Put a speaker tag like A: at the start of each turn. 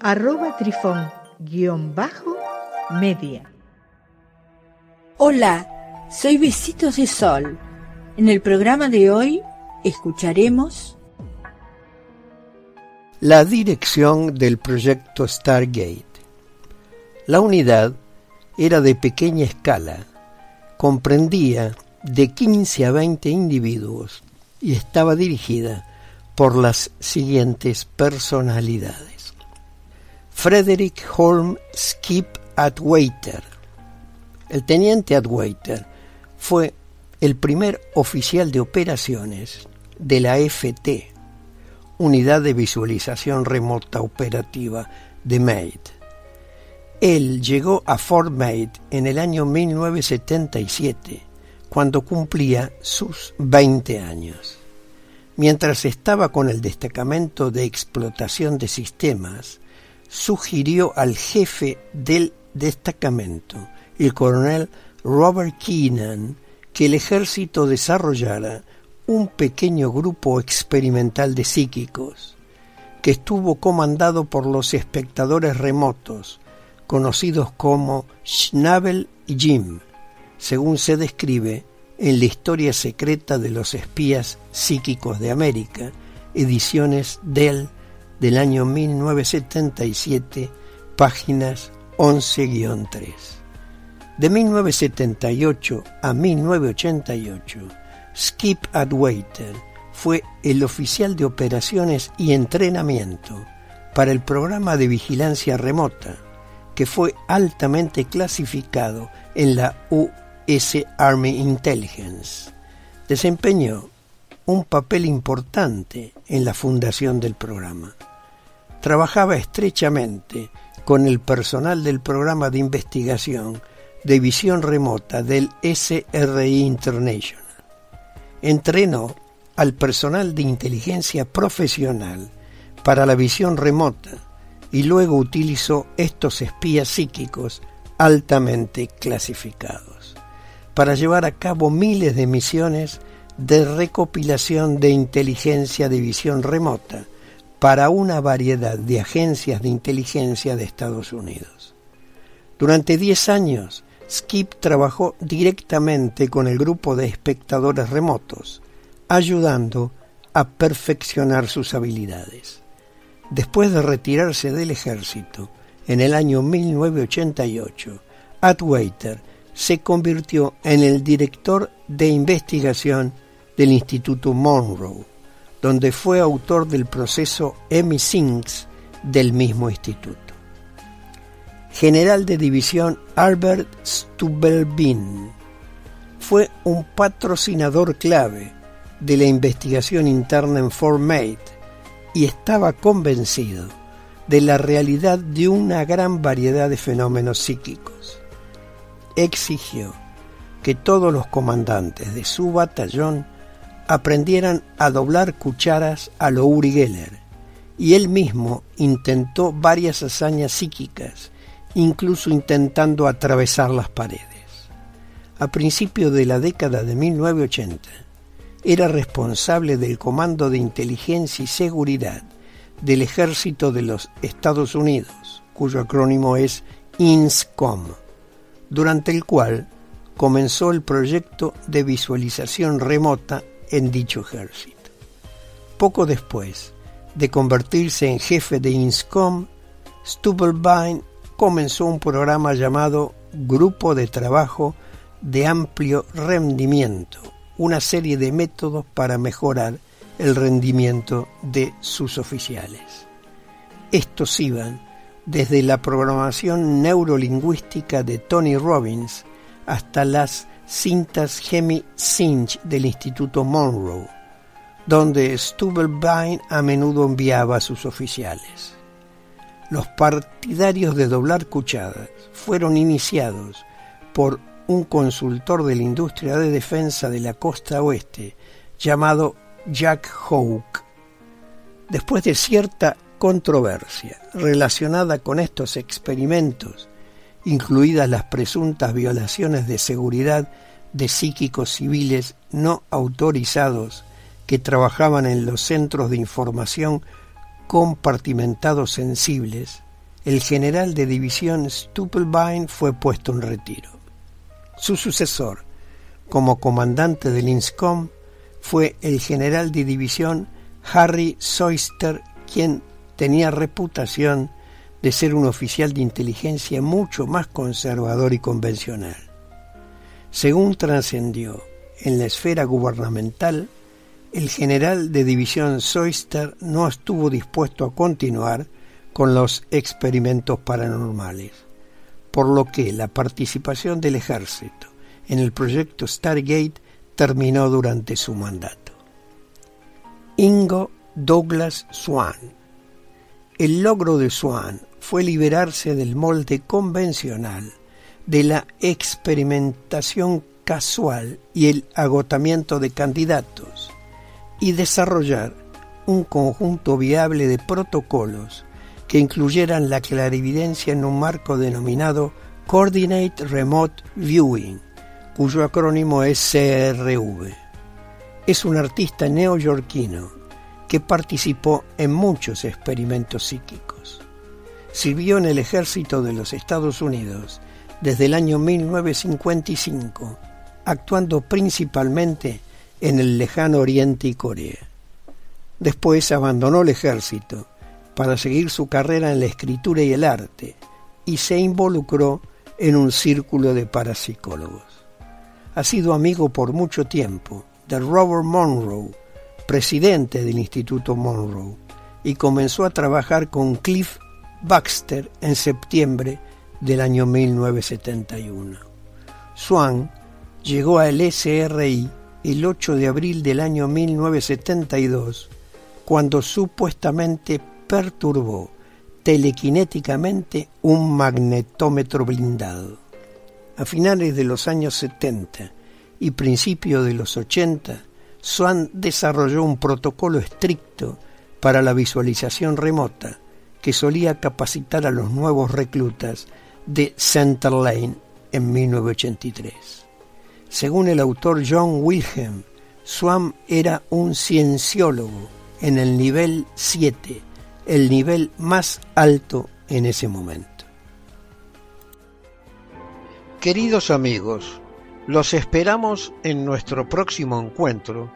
A: arroba trifón-media.
B: Hola, soy Besitos de Sol. En el programa de hoy escucharemos
C: la dirección del proyecto Stargate. La unidad era de pequeña escala, comprendía de 15 a 20 individuos y estaba dirigida por las siguientes personalidades. Frederick Holm Skip Atwater. El teniente Atwater fue el primer oficial de operaciones de la FT, Unidad de Visualización Remota Operativa de MAID. Él llegó a Fort Maid en el año 1977, cuando cumplía sus 20 años. Mientras estaba con el destacamento de explotación de sistemas, sugirió al jefe del destacamento, el coronel Robert Keenan, que el ejército desarrollara un pequeño grupo experimental de psíquicos, que estuvo comandado por los espectadores remotos, conocidos como Schnabel y Jim, según se describe en la historia secreta de los espías psíquicos de América, ediciones Dell del año 1977, páginas 11-3. De 1978 a 1988, Skip Adwaiter fue el oficial de operaciones y entrenamiento para el programa de vigilancia remota, que fue altamente clasificado en la US Army Intelligence. Desempeñó un papel importante en la fundación del programa. Trabajaba estrechamente con el personal del programa de investigación de visión remota del SRI International entrenó al personal de inteligencia profesional para la visión remota y luego utilizó estos espías psíquicos altamente clasificados para llevar a cabo miles de misiones de recopilación de inteligencia de visión remota para una variedad de agencias de inteligencia de Estados Unidos. Durante 10 años Skip trabajó directamente con el grupo de espectadores remotos, ayudando a perfeccionar sus habilidades. Después de retirarse del ejército en el año 1988, Atwater se convirtió en el director de investigación del Instituto Monroe, donde fue autor del proceso Emmy-Sinks del mismo instituto general de división Albert Stubelbin. Fue un patrocinador clave de la investigación interna en Fort Meade y estaba convencido de la realidad de una gran variedad de fenómenos psíquicos. Exigió que todos los comandantes de su batallón aprendieran a doblar cucharas a lo Geller, y él mismo intentó varias hazañas psíquicas incluso intentando atravesar las paredes. A principios de la década de 1980, era responsable del Comando de Inteligencia y Seguridad del Ejército de los Estados Unidos, cuyo acrónimo es INSCOM, durante el cual comenzó el proyecto de visualización remota en dicho ejército. Poco después de convertirse en jefe de INSCOM, Stubelbein comenzó un programa llamado Grupo de Trabajo de Amplio Rendimiento, una serie de métodos para mejorar el rendimiento de sus oficiales. Estos iban desde la programación neurolingüística de Tony Robbins hasta las cintas Hemi Sinch del Instituto Monroe, donde Stubelbein a menudo enviaba a sus oficiales. Los partidarios de doblar cuchadas fueron iniciados por un consultor de la industria de defensa de la costa oeste llamado Jack Hawke. Después de cierta controversia relacionada con estos experimentos, incluidas las presuntas violaciones de seguridad de psíquicos civiles no autorizados que trabajaban en los centros de información compartimentados sensibles, el general de división Stupelbein fue puesto en retiro. Su sucesor, como comandante del INSCOM, fue el general de división Harry Soyster, quien tenía reputación de ser un oficial de inteligencia mucho más conservador y convencional. Según trascendió en la esfera gubernamental, el general de división Soyster no estuvo dispuesto a continuar con los experimentos paranormales, por lo que la participación del ejército en el proyecto Stargate terminó durante su mandato. Ingo Douglas Swan. El logro de Swan fue liberarse del molde convencional de la experimentación casual y el agotamiento de candidatos y desarrollar un conjunto viable de protocolos que incluyeran la clarividencia en un marco denominado Coordinate Remote Viewing, cuyo acrónimo es CRV. Es un artista neoyorquino que participó en muchos experimentos psíquicos. Sirvió en el ejército de los Estados Unidos desde el año 1955, actuando principalmente en el lejano Oriente y Corea. Después abandonó el ejército para seguir su carrera en la escritura y el arte y se involucró en un círculo de parapsicólogos. Ha sido amigo por mucho tiempo de Robert Monroe, presidente del Instituto Monroe, y comenzó a trabajar con Cliff Baxter en septiembre del año 1971. Swan llegó al SRI el 8 de abril del año 1972, cuando supuestamente perturbó telequinéticamente un magnetómetro blindado. A finales de los años 70 y principios de los 80, Swan desarrolló un protocolo estricto para la visualización remota que solía capacitar a los nuevos reclutas de Center Lane en 1983. Según el autor John Wilhelm, Swan era un cienciólogo en el nivel 7, el nivel más alto en ese momento. Queridos amigos, los esperamos en nuestro próximo encuentro